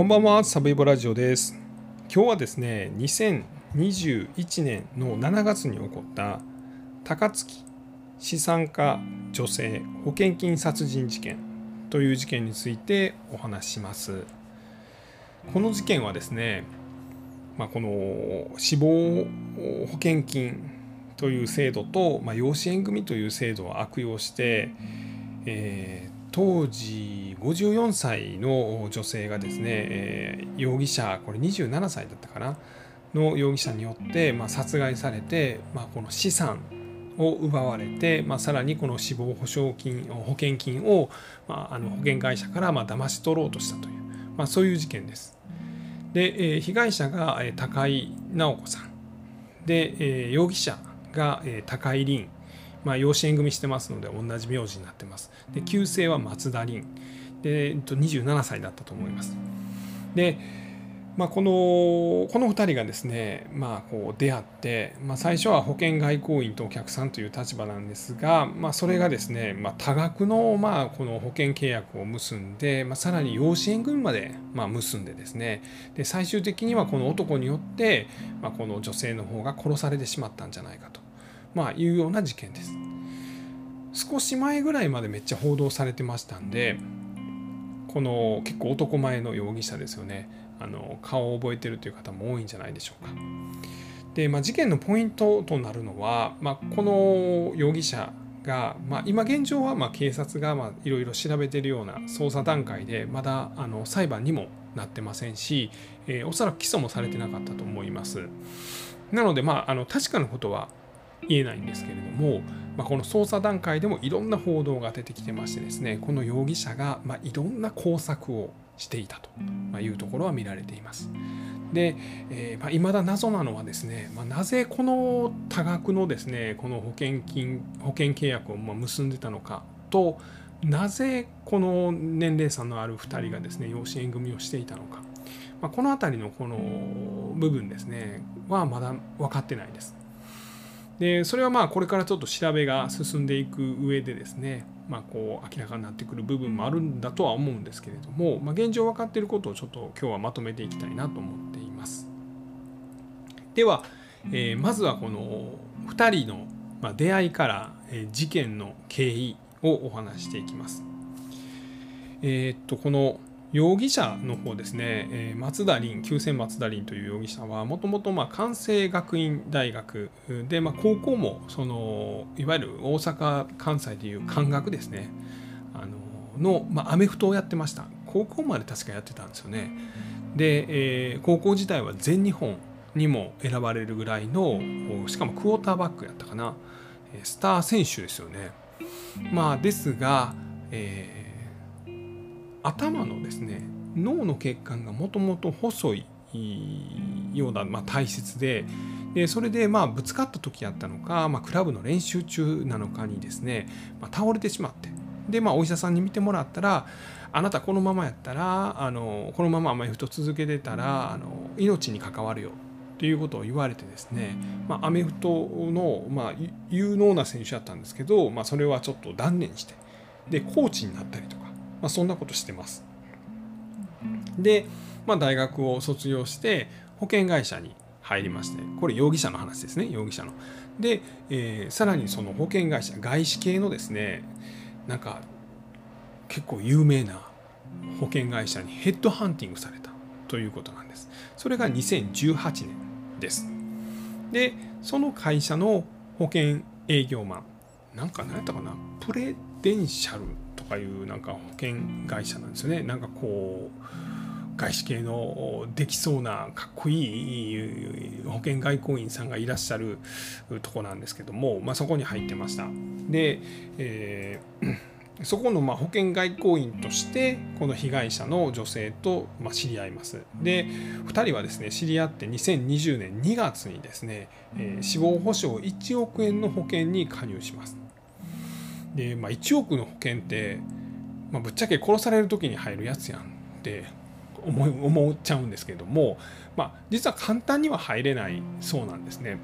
こんばんは、サブイボラジオです。今日はですね、2021年の7月に起こった高槻資産家女性保険金殺人事件という事件についてお話します。この事件はですね、まあ、この死亡保険金という制度と、まあ、養子縁組という制度を悪用して、えー当時54歳の女性がですね、えー容疑者これ27歳だったかなの容疑者によって、まあ、殺害されて、まあ、この資産を奪われて、まあ、さらにこの死亡保証金保険金を、まあ、あの保険会社からまあ騙し取ろうとしたという、まあ、そういう事件です。で、えー被害者が高井直子さんで、えー容疑者が高井凛まあ、養子縁組してますので同じ名字になってます。で、旧姓は松田凛。で、えっと、27歳だったと思います。で、まあ、このこの2人がですね、まあ、こう出会って、まあ、最初は保険外交員とお客さんという立場なんですが、まあ、それがですね、まあ、多額の、まあ、この保険契約を結んで、まあ、さらに養子縁組まで、まあ、結んでですねで最終的にはこの男によって、まあ、この女性の方が殺されてしまったんじゃないかと、まあ、いうような事件です。少し前ぐらいまでめっちゃ報道されてましたんでこの結構男前の容疑者ですよねあの顔を覚えてるという方も多いんじゃないでしょうか。で、まあ、事件のポイントとなるのは、まあ、この容疑者が、まあ、今現状はまあ警察がいろいろ調べてるような捜査段階でまだあの裁判にもなってませんし、えーおそらく起訴もされてなかったと思います。なので、まあ、あの確かなことは言えないんですけれども、まあ、この捜査段階でもいろんな報道が出てきてましてですねこの容疑者がまあいろんな工作をしていたとまいうところは見られています。で、えーまあ、未だ謎なのはですね、まあ、なぜこの多額のですねこの保険金保険契約をまあ結んでたのかとなぜこの年齢差のある2人がですね養子縁組をしていたのか、まあ、この辺りのこの部分ですねはまだ分かってないです。でそれはまあこれからちょっと調べが進んでいく上でですね、まあ、こう明らかになってくる部分もあるんだとは思うんですけれども、まあ、現状分かっていることをちょっと今日はまとめていきたいなと思っています。では、えーまずはこの2人の出会いから事件の経緯をお話ししていきます。えーっとこの容疑者の方ですね、えー松田凛、旧姓松田凛という容疑者は、もともと関西学院大学で、まあ、高校もそのいわゆる大阪・関西でいう関学ですね、あのの、まあ、アメフトをやってました。高校まで確かやってたんですよね。で、えー高校時代は全日本にも選ばれるぐらいの、しかもクォーターバックやったかな、スター選手ですよね。まあ、ですが、えー頭のですね脳の血管がもともと細いような、まあ、体質ででそれでまあぶつかった時やったのか、まあ、クラブの練習中なのかにですね、まあ、倒れてしまってで、まあ、お医者さんに見てもらったらあなたこのままやったらあのこのままアメフト続けてたらあの命に関わるよっていうことを言われてですね、まあ、アメフトの、まあ、有能な選手だったんですけど、まあ、それはちょっと断念してでコーチになったりとか、まあ、そんなことしてます。で、まあ、大学を卒業して保険会社に入りましてこれ容疑者の話ですね容疑者の。で、えーさらにその保険会社外資系のですねなんか結構有名な保険会社にヘッドハンティングされたということなんです。それが2018年です。でその会社の保険営業マンなんか何やったかなプレデンシャルかいうなんか保険会社なんですよね。なんかこう外資系のできそうなかっこいい保険外交員さんがいらっしゃるとこなんですけども、まあ、そこに入ってました。で、えー そこのま保険外交員としてこの被害者の女性とま知り合います。で2人はですね知り合って2020年2月にですね、えー死亡保障1億円の保険に加入します。で、まあ、1億の保険って、まあ、ぶっちゃけ殺される時に入るやつやんって思思っちゃうんですけども、まあ、実は簡単には入れないそうなんですね。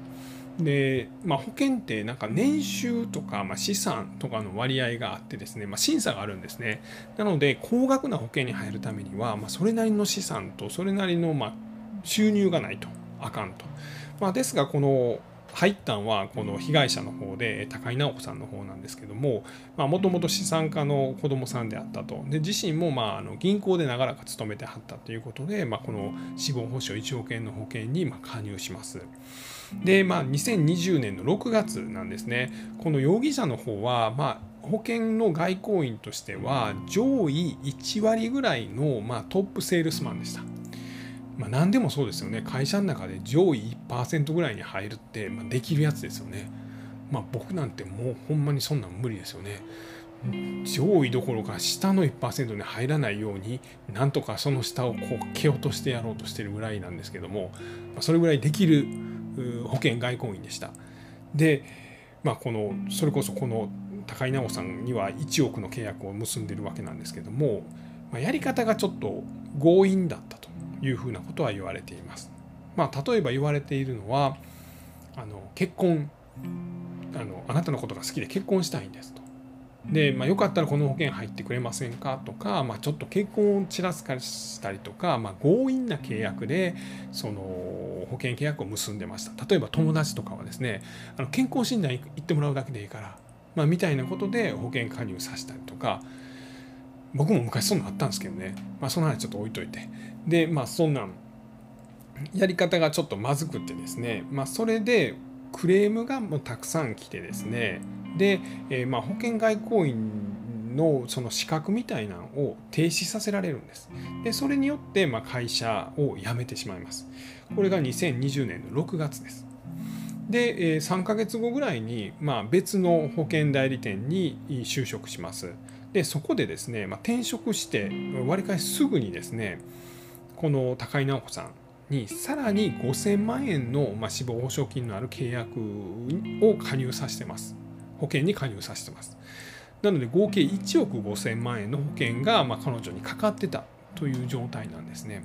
で、まあ、保険ってなんか年収とか、まあ、資産とかの割合があってですね、まあ、審査があるんですねなので高額な保険に入るためには、まあ、それなりの資産とそれなりのまあ収入がないとあかんと、まあ、ですがこの入ったんはこの被害者の方で高井直子さんの方なんですけどももともと資産家の子供さんであったとで自身もまああの銀行で長らく勤めてはったということで、まあ、この死亡保障1億円の保険にま加入します。でまあ2020年の6月なんですねこの容疑者の方はまあ保険の外交員としては上位1割ぐらいの、まあ、トップセールスマンでした。まあ、何でもそうですよね会社の中で上位1%ぐらいに入るって、まあ、できるやつですよね。まあ、僕なんてもうほんまにそんなん無理ですよね。上位どころか下の1%に入らないようになんとかその下をこう蹴落としてやろうとしてるぐらいなんですけども、まあ、それぐらいできる保険外交員でした。で、まあ、このそれこそこの高井直さんには1億の契約を結んでるわけなんですけども、まあ、やり方がちょっと強引だったいうふうなことは言われています。まあ、例えば言われているのはあの結婚あのあなたのことが好きで結婚したいんですと。で、まあ、よかったらこの保険入ってくれませんかとか、まあ、ちょっと結婚をちらつかしたりとか、まあ、強引な契約でその保険契約を結んでました例えば友達とかはですねあの健康診断行ってもらうだけでいいから、まあ、みたいなことで保険加入させたりとか僕も昔そんなのあったんですけどね、まあ、その話ちょっと置いといてでまあそんなんやり方がちょっとまずくってですね、まあ、それでクレームがもうたくさん来てですねで、えー、まあ保険外交員のその資格みたいなのを停止させられるんです。でそれによってまあ会社を辞めてしまいます。これが2020年の6月です。で、え3ヶ月後ぐらいに、まあ、別の保険代理店に就職します。でそこでですね、まあ、転職してわりかしすぐにですねこの高井直子さんにさらに5000万円の、まあ、死亡保証金のある契約を加入させてます。保険に加入させてます。なので合計1億5000万円の保険が、まあ、彼女にかかってたという状態なんですね。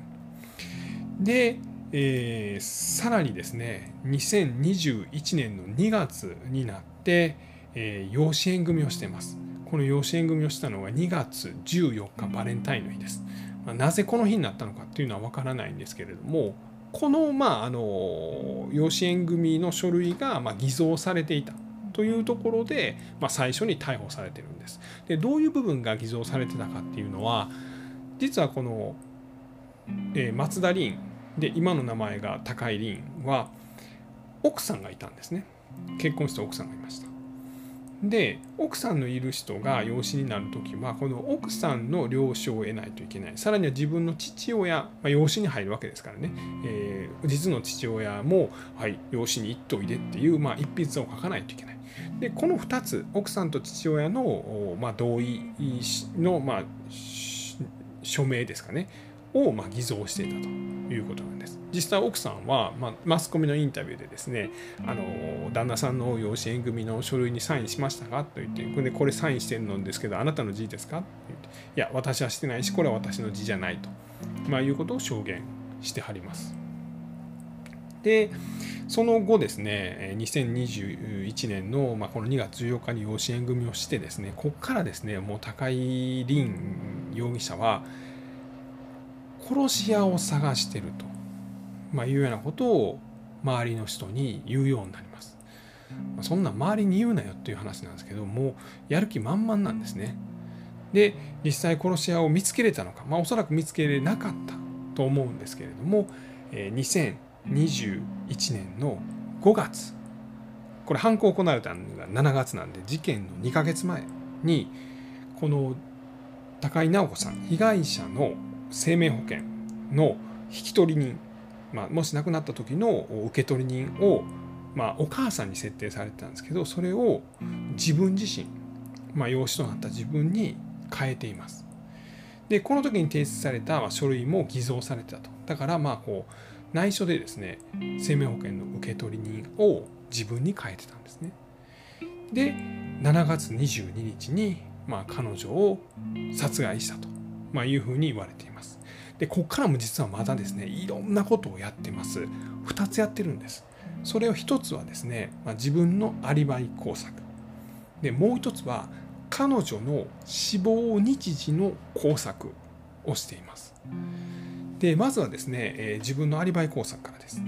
で、えー、さらにですね2021年の2月になって、えー、養子縁組をしてます。この養子縁組をしたのが2月14日バレンタインの日です。まあ、なぜこの日になったのかっていうのは分からないんですけれどもこの,、まあ、あの養子縁組の書類が、ま、偽造されていたというところで、まあ、最初に逮捕されてるんです。でどういう部分が偽造されてたかっていうのは実はこの、えー、松田凛で今の名前が高井凛は奥さんがいたんですね結婚した奥さんがいましたで奥さんのいる人が養子になる時はこの奥さんの了承を得ないといけない。さらには自分の父親、まあ、養子に入るわけですからね、えー、実の父親も、はい、養子に行っといでっていう、まあ、一筆を書かないといけない。でこの2つ奥さんと父親の、まあ、同意の、まあ、署名ですかねを、ま、偽造していたということなんです。実際奥さんは、まあ、マスコミのインタビューでですねあの旦那さんの養子縁組の書類にサインしましたかと言ってこれこれサインしてるんですけどあなたの字ですかって言っていや私はしてないしこれは私の字じゃないと、まあ、いうことを証言してはります。でその後ですね2021年の、まあ、この2月14日に養子縁組をしてですねここからですねもう高井凛容疑者は殺し屋を探してると、まあ、いうようなことを周りの人に言うようになります。ま、そんな周りに言うなよっていう話なんですけどもうやる気満々なんですね。で実際殺し屋を見つけれたのか、まあ、おそらく見つけれなかったと思うんですけれども、2021年の5月これ犯行行われたのが7月なんで事件の2ヶ月前にこの高井直子さん被害者の生命保険の引き取り人、まあ、もし亡くなった時の受取人を、まあ、お母さんに設定されてたんですけどそれを自分自身、まあ、養子となった自分に変えています。でこの時に提出された書類も偽造されてたとだからまあこう内緒でですね生命保険の受取人を自分に変えてたんですね。で7月22日に、まあ、彼女を殺害したと、まあ、いうふうに言われています。でここからも実はまだですねいろんなことをやってます。2つやってるんです。それを一つはですね、まあ、自分のアリバイ工作。でもう一つは彼女の死亡日時の工作をしています。でまずはですね、えー、自分のアリバイ工作からです、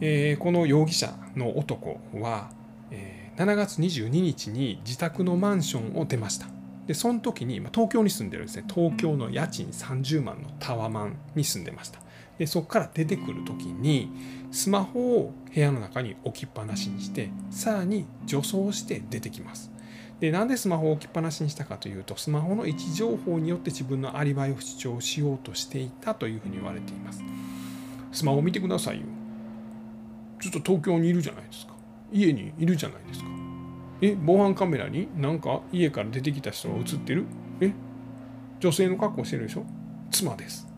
えー、この容疑者の男は、えー、7月22日に自宅のマンションを出ました。でその時に、ま、東京に住んでるんですね。東京の家賃30万のタワマンに住んでました。でそこから出てくる時にスマホを部屋の中に置きっぱなしにしてさらに女装して出てきます。でなんでスマホを置きっぱなしにしたかというとスマホの位置情報によって自分のアリバイを主張しようとしていたというふうに言われています。スマホを見てくださいよ。ちょっと東京にいるじゃないですか。家にいるじゃないですか。え防犯カメラになんか家から出てきた人が映ってる？え？女性の格好してるでしょ？妻です。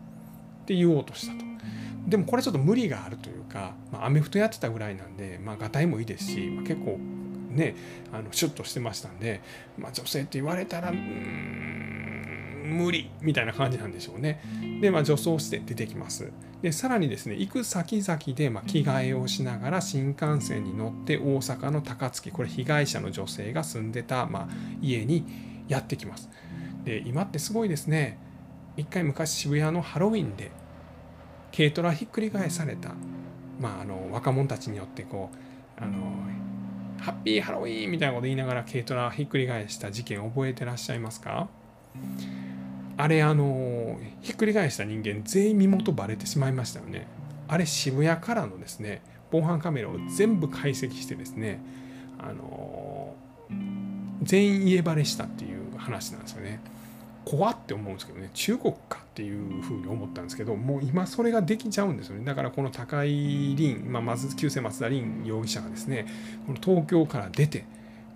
って言おうとしたと。でもこれちょっと無理があるというか、まあ、アメフトやってたぐらいなんで、まあ、がたいもいいですし、まあ、結構ねあのシュッとしてましたんで、まあ、女性って言われたらうん無理みたいな感じなんでしょうね。で、まあ、女装して出てきます。でさらにですね行く先々で、まあ、着替えをしながら新幹線に乗って大阪の高槻これ被害者の女性が住んでた、ま、家にやってきます。で今ってすごいですね一回昔渋谷のハロウィンで軽トラひっくり返された、まあ、あの若者たちによってこうあのハッピーハロウィーンみたいなこと言いながら軽トラひっくり返した事件覚えてらっしゃいますか？あれあのひっくり返した人間全員身元バレてしまいましたよね。あれ渋谷からのですね防犯カメラを全部解析してですねあの全員家バレしたっていう話なんですよね。怖って思うんですけどね中国かっていうふうに思ったんですけどもう今それができちゃうんですよね。だからこの高井凛、まあ、まず旧姓松田凛容疑者がですねこの東京から出て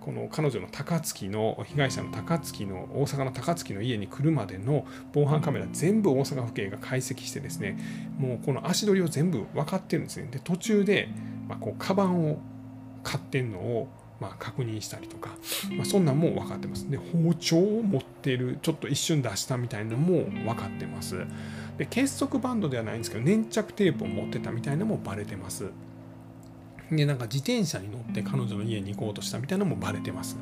この彼女の高槻の被害者の高槻の大阪の高槻の家に来るまでの防犯カメラ全部大阪府警が解析してですねもうこの足取りを全部分かってるんですねで途中でまあこうカバンを買ってんのをまあ、確認したりとか、まあ、そんなんも分かってます。で包丁を持ってるちょっと一瞬出したみたいなのも分かってます。で結束バンドではないんですけど粘着テープを持ってたみたいなのもバレてます。でなんか自転車に乗って彼女の家に行こうとしたみたいなのもバレてます。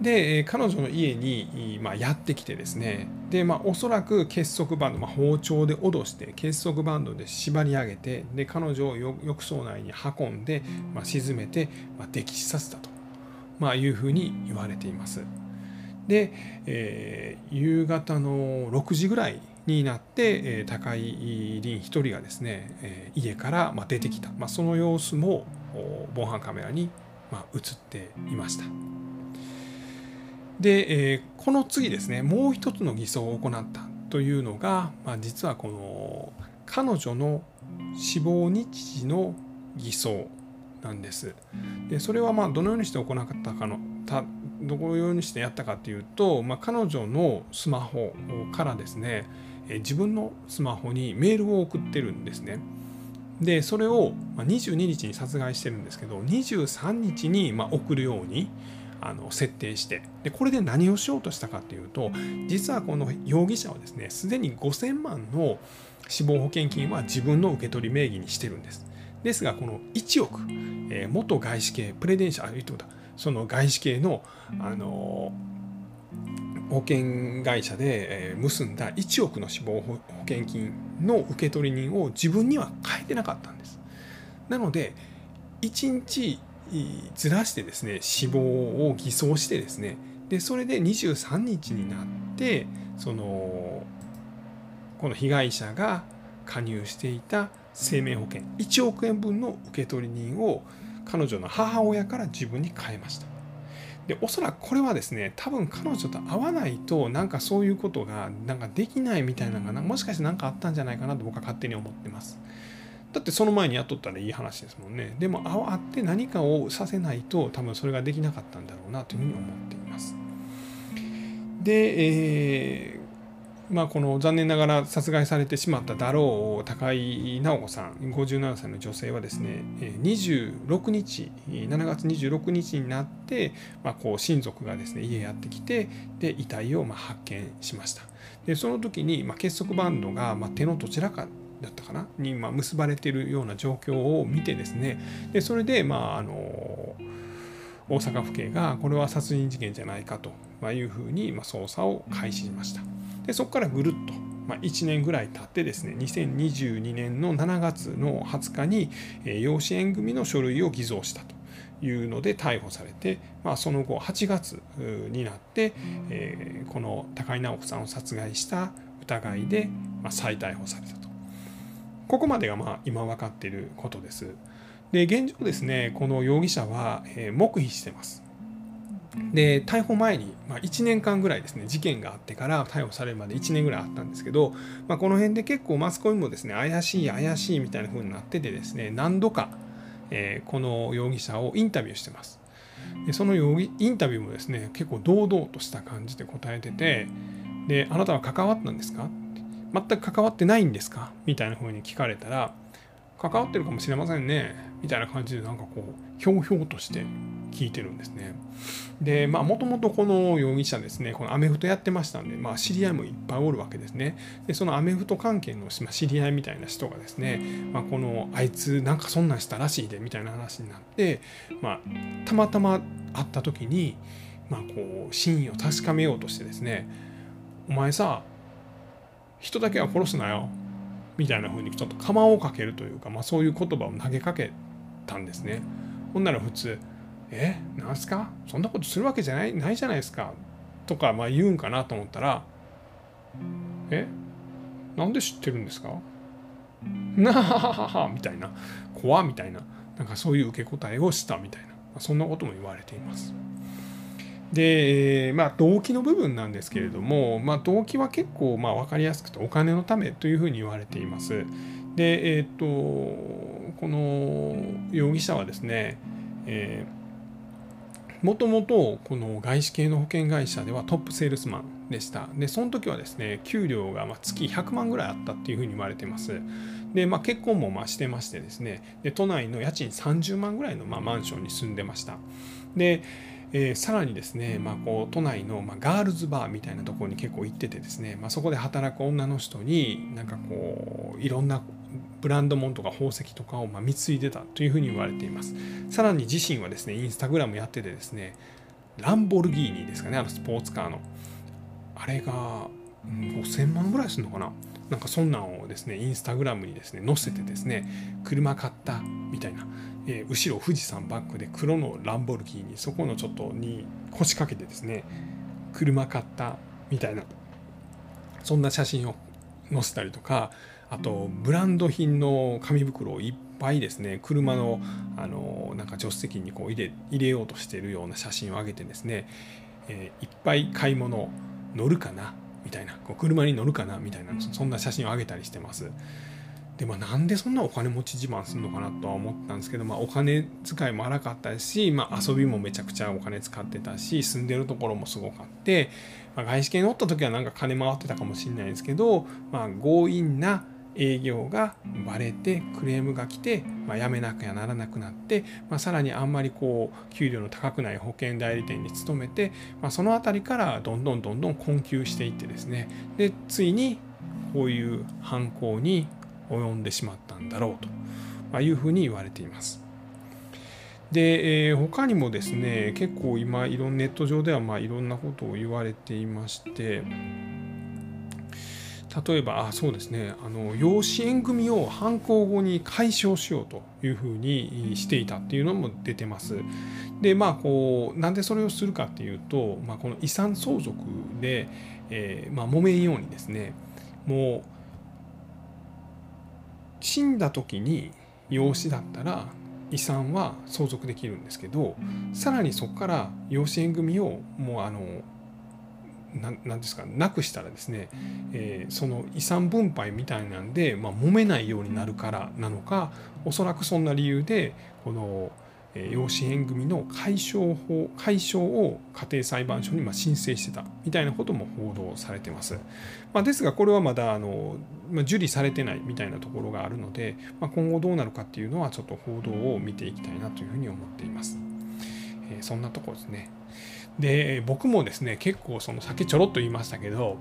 で彼女の家に、まあ、やってきてですねで、まあ、おそらく結束バンド、まあ、包丁で脅して結束バンドで縛り上げてで彼女を浴槽内に運んで、まあ、沈めて、まあ、溺死させたと、まあ、いうふうに言われています。で、えー、夕方の6時ぐらいになって、えー、高井凛一人がですね、えー、家から、まあ、出てきた、まあ、その様子も防犯カメラに、まあ、映っていました。で、えー、この次ですねもう一つの偽装を行ったというのが、まあ、実はこの彼女の死亡日時の偽装なんです。でそれはまあどのようにして行ったかのたどのようにしてやったかというと、まあ、彼女のスマホからですね自分のスマホにメールを送ってるんですね。でそれを22日に殺害してるんですけど23日にま送るようにあの設定してでこれで何をしようとしたかっていうと実はこの容疑者はですねすでに5000万の死亡保険金は自分の受け取り名義にしてるんです。ですがこの1億、えー、元外資系プレデンシャル言ってことその外資系のあの保険会社で結んだ1億の死亡保険金の受取人を自分には変えてなかったんです。なので1日ずらしてですね死亡を偽装してですねでそれで23日になってそのこの被害者が加入していた生命保険1億円分の受取人を彼女の母親から自分に変えましたでおそらくこれはですね多分彼女と会わないとなんかそういうことがなんかできないみたいなのがもしかして何かあったんじゃないかなと僕は勝手に思ってます。だってその前にやっとったらいい話ですもんね。でも会って何かをさせないと多分それができなかったんだろうなというふうに思っています。で、えーまあ、この残念ながら殺害されてしまっただろう高井直子さん57歳の女性はですね26日7月26日になって、まあ、こう親族がですね家やってきてで遺体をま発見しました。でその時に、ま結束バンドがま手のどちらかだったかなに、ま、結ばれているような状況を見てですねでそれで、まあ、あの大阪府警がこれは殺人事件じゃないかというふうに、まあ、捜査を開始しました。でそこからぐるっと、まあ、1年ぐらい経ってですね2022年の7月の20日に、え養子縁組の書類を偽造したというので逮捕されて、まあ、その後8月になって、えー、この高井直子さんを殺害した疑いで、まあ、再逮捕されたと。ここまでがまあ今分かっていることです。で現状ですねこの容疑者は、黙秘してます。で逮捕前に、まあ、1年間ぐらいですね事件があってから逮捕されるまで1年ぐらいあったんですけど、まあ、この辺で結構マスコミもですね怪しい怪しいみたいな風になっててですね何度かえー、この容疑者をインタビューしてます。でその容疑インタビューもですね結構堂々とした感じで答えててであなたは関わったんですか？全く関わってないんですか？みたいな風に聞かれたら関わってるかもしれませんねみたいな感じでなんかこうひょうひょうとして聞いてるんですね。でまあもともとこの容疑者ですねこのアメフトやってましたんで、まあ、知り合いもいっぱいおるわけですね。でそのアメフト関係の知り合いみたいな人がですね、まあ、このあいつなんかそんなんしたらしいでみたいな話になって、まあ、たまたま会った時に、まあ、こう真意を確かめようとしてですねお前さ人だけは殺すなよみたいな風にちょっと釜をかけるというか、まあ、そういう言葉を投げかけたんですね。ほんなら普通えなんすか？そんなことするわけじゃないないじゃないですか。とかまあ言うんかなと思ったらえなんで知ってるんですか？なはははみたいな。怖みたいな。なんかそういう受け答えをしたみたいな。そんなことも言われています。で、まあ、動機の部分なんですけれども、まあ、動機は結構まあ分かりやすくてお金のためというふうに言われています。で、えっ、とこの容疑者はですね、えーもともとこの外資系の保険会社ではトップセールスマンでした。で、その時はですね、給料がま月100万ぐらいあったっていうふうに言われてます。で、まあ、結婚もましてましてですね、で都内の家賃30万ぐらいのまマンションに住んでました。で、えー、さらにですね、まあ、こう都内の、まガールズバーみたいなところに結構行っててですね、まあ、そこで働く女の人になんかこういろんなブランド物とか宝石とかをま貢いでたというふうに言われています。さらに自身はですねインスタグラムやっててですねランボルギーニですかねあのスポーツカーの。あれが、5000万ぐらいするのかな。なんかそんなんをですねインスタグラムにですね載せてですね車買ったみたいな、えー、後ろ富士山バックで黒のランボルギーニそこのちょっとに腰掛けてですね車買ったみたいな。そんな写真を載せたりとかあとブランド品の紙袋をいっぱいですね車のあのなんか助手席にこう入れ入れようとしているような写真を上げてですね、えー、いっぱい買い物乗るかなみたいなこう車に乗るかなみたいなそんな写真を上げたりしてます。でまあ、なんでそんなお金持ち自慢するのかなとは思ったんですけど、まあ、お金遣いも荒かったし、まあ、遊びもめちゃくちゃお金使ってたし住んでるところもすごかって、まあ、外資系におった時はなんか金回ってたかもしれないですけど、まあ、強引な営業がバレてクレームが来て、まあ、辞めなきゃならなくなって、まあ、さらにあんまりこう給料の高くない保険代理店に勤めて、まあ、その辺りからどんどんどんどん困窮していってですねでついにこういう犯行に及んでしまったんだろうと、いうふうに言われています。で、えー、他にもですね結構今いろんなネット上ではまあいろんなことを言われていまして例えばあそうですねあの養子縁組を犯行後に解消しようというふうにしていたっていうのも出てます。でまあこうなんでそれをするかっていうと、まあ、この遺産相続で、えー、まあ、揉めんようにですねもう死んだ時に養子だったら遺産は相続できるんですけどさらにそこから養子縁組をもうあの何ですかなくしたらですね、えー、その遺産分配みたいなんで、まあ、揉めないようになるからなのかおそらくそんな理由でこの養子縁組の解消法解消を家庭裁判所にま申請してたみたいなことも報道されてます。まあ、ですがこれはまだあの、ま、受理されてないみたいなところがあるので、まあ、今後どうなるかっていうのはちょっと報道を見ていきたいなというふうに思っています。えー、そんなところですね。で僕もですね結構その先ちょろっと言いましたけど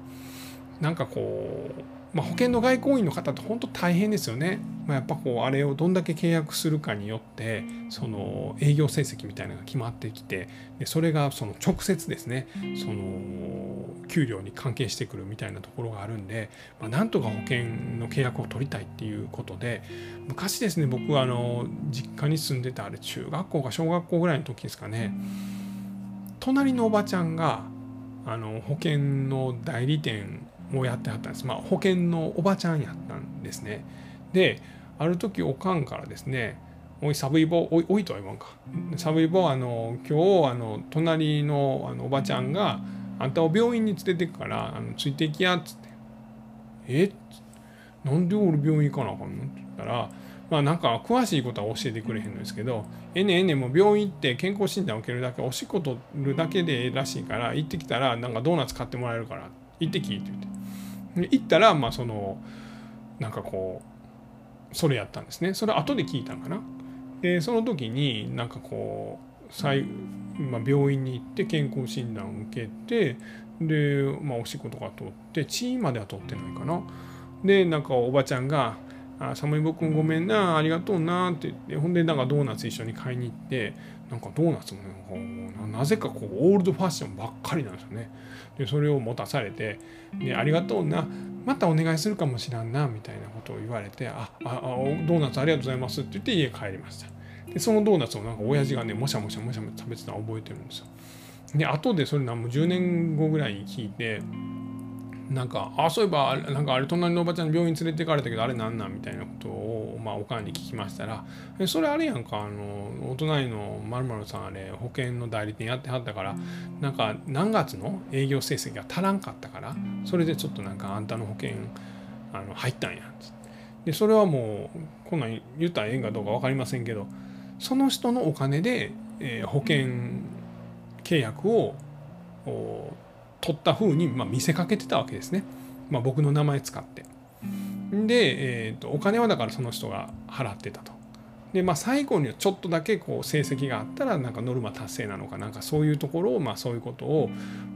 なんかこうまあ、保険の外交員の方って本当大変ですよね。まあ、やっぱこうあれをどんだけ契約するかによってその営業成績みたいなのが決まってきてでそれがその直接ですねその給料に関係してくるみたいなところがあるんで、まあ、なんとか保険の契約を取りたいっていうことで昔ですね僕はあの実家に住んでたあれ中学校か小学校ぐらいの時ですかね隣のおばちゃんがあの保険の代理店をやってはったんです。まあ、保険のおばちゃんやったんですね。で、ある時おかんからですね、おい、サブイボ、おい、おいとは言わんか。サブイボ、あの、今日、あの、隣のあのおばちゃんが、あんたを病院に連れてくから、あのついていきや、っつって。え？っなんで俺病院行かなあかんの？って言ったら、まあなんか詳しいことは教えてくれへんのですけど、えねえねも病院行って健康診断を受けるだけ、おしっこ取るだけでらしいから、行ってきたらなんかドーナツ買ってもらえるから、行ってきって言って。行ったらまあそのなんかこうそれやったんですね。それ後で聞いたんかな。でその時になんかこう最、まあ、病院に行って健康診断を受けてで、まあ、おしっことか取って血までは取ってないかな。でなんかおばちゃんが「あ寒い僕ごめんなありがとうな」って言ってほんでなんかドーナツ一緒に買いに行ってなんかドーナツもねなぜかこうオールドファッションばっかりなんですよね。でそれを持たされてで「ありがとうなまたお願いするかもしらんな」みたいなことを言われて「あああドーナツありがとうございます」って言って家帰りました。でそのドーナツをなんか親父がねもしゃもしゃもしゃ食べてたの覚えてるんですよ。で後でそれ何も10年後ぐらいに聞いてなんか、あ、そういえば、なんかあれ、隣のおばちゃんに病院連れて行かれたけど、あれなんなんみたいなことを、まあ、おかんに聞きましたら、え、それあれやんか、あの、お隣のまるさん、あれ、保険の代理店やってはったから、なんか、何月の営業成績が足らんかったから、それでちょっとなんか、あんたの保険、あの、入ったんやつ、で、それはもう、こんなん言ったらええんかどうか分かりませんけど、その人のお金で、えー、保険契約を、取った風にまに見せかけてたわけですね、まあ、僕の名前使って。で、えーと、お金はだからその人が払ってたと。でまあ最後にはちょっとだけこう成績があったらなんかノルマ達成なのかなんかそういうところをまあそういうことを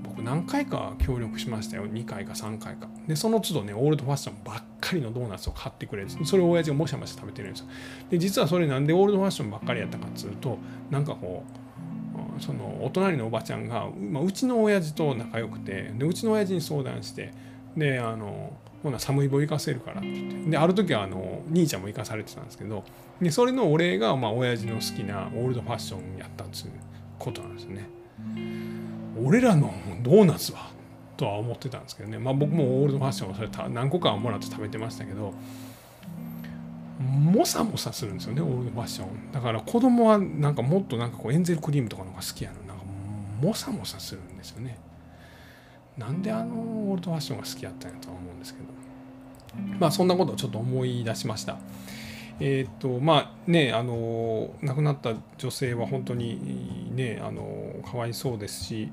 僕何回か協力しましたよ。2回か3回か。でその都度ねオールドファッションばっかりのドーナツを買ってくれる。それを親父がもしゃもしゃ食べてるんですよ。で実はそれなんでオールドファッションばっかりやったかっつうとなんかこうそのお隣のおばちゃんが、まあ、うちの親父と仲良くてでうちの親父に相談してであのほな寒い棒行かせるからって言ってである時はあの兄ちゃんも行かされてたんですけどでそれのお礼がまあ親父の好きなオールドファッションやったっていうことなんですね。俺らのドーナツはとは思ってたんですけどね、まあ、僕もオールドファッションをそれ何個かもらって食べてましたけどもさもさするんですよねオールドファッション。だから子供はなんかもっとなんかこうエンゼルクリームとかの方が好きやのなんかモサモサするんですよね。なんであのオールドファッションが好きやったんやとは思うんですけど。まあそんなことをちょっと思い出しました。えっ、とまあねあの亡くなった女性は本当にねあのかわいそうですし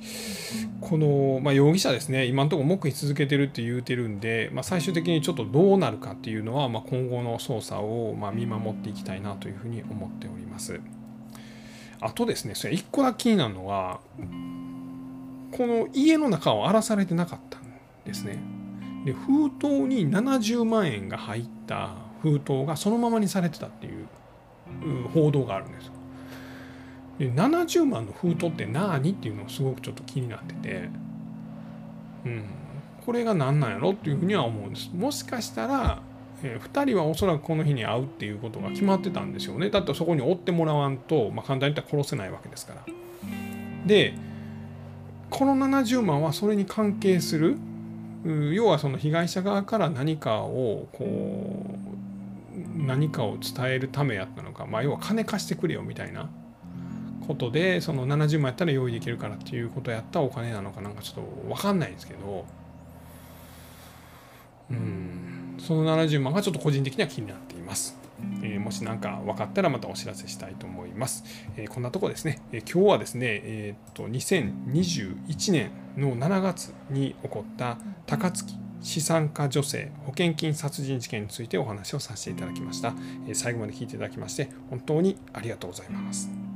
この、まあ、容疑者ですね今のところ黙秘続けてるって言うてるんで、まあ、最終的にちょっとどうなるかっていうのは、まあ、今後の捜査をまあ見守っていきたいなというふうに思っております。あとですねそれ1個だけ気になるのはこの家の中を荒らされてなかったんですね。で封筒に70万円が入った封筒がそのままにされてたっていう報道があるんです。で70万の封筒って何っていうのがすごくちょっと気になってて、うん、これが何なんやろっていうふうには思うんです。もしかしたら、えー、2人はおそらくこの日に会うっていうことが決まってたんですよね。だってそこに追ってもらわんと、まあ、簡単に言ったら殺せないわけですから。でこの70万はそれに関係する要はその被害者側から何かをこう何かを伝えるためやったのか、まあ、要は金貸してくれよみたいな。ことでその70万やったら用意できるからっていうことやったお金なのかなんかちょっと分かんないんですけど。うん。その70万がちょっと個人的には気になっています。えー、もし何か分かったらまたお知らせしたいと思います。えー、こんなとこですね、えー、今日はですね、え、っと2021年の7月に起こった高槻資産家女性保険金殺人事件についてお話をさせていただきました。最後まで聞いていただきまして本当にありがとうございます。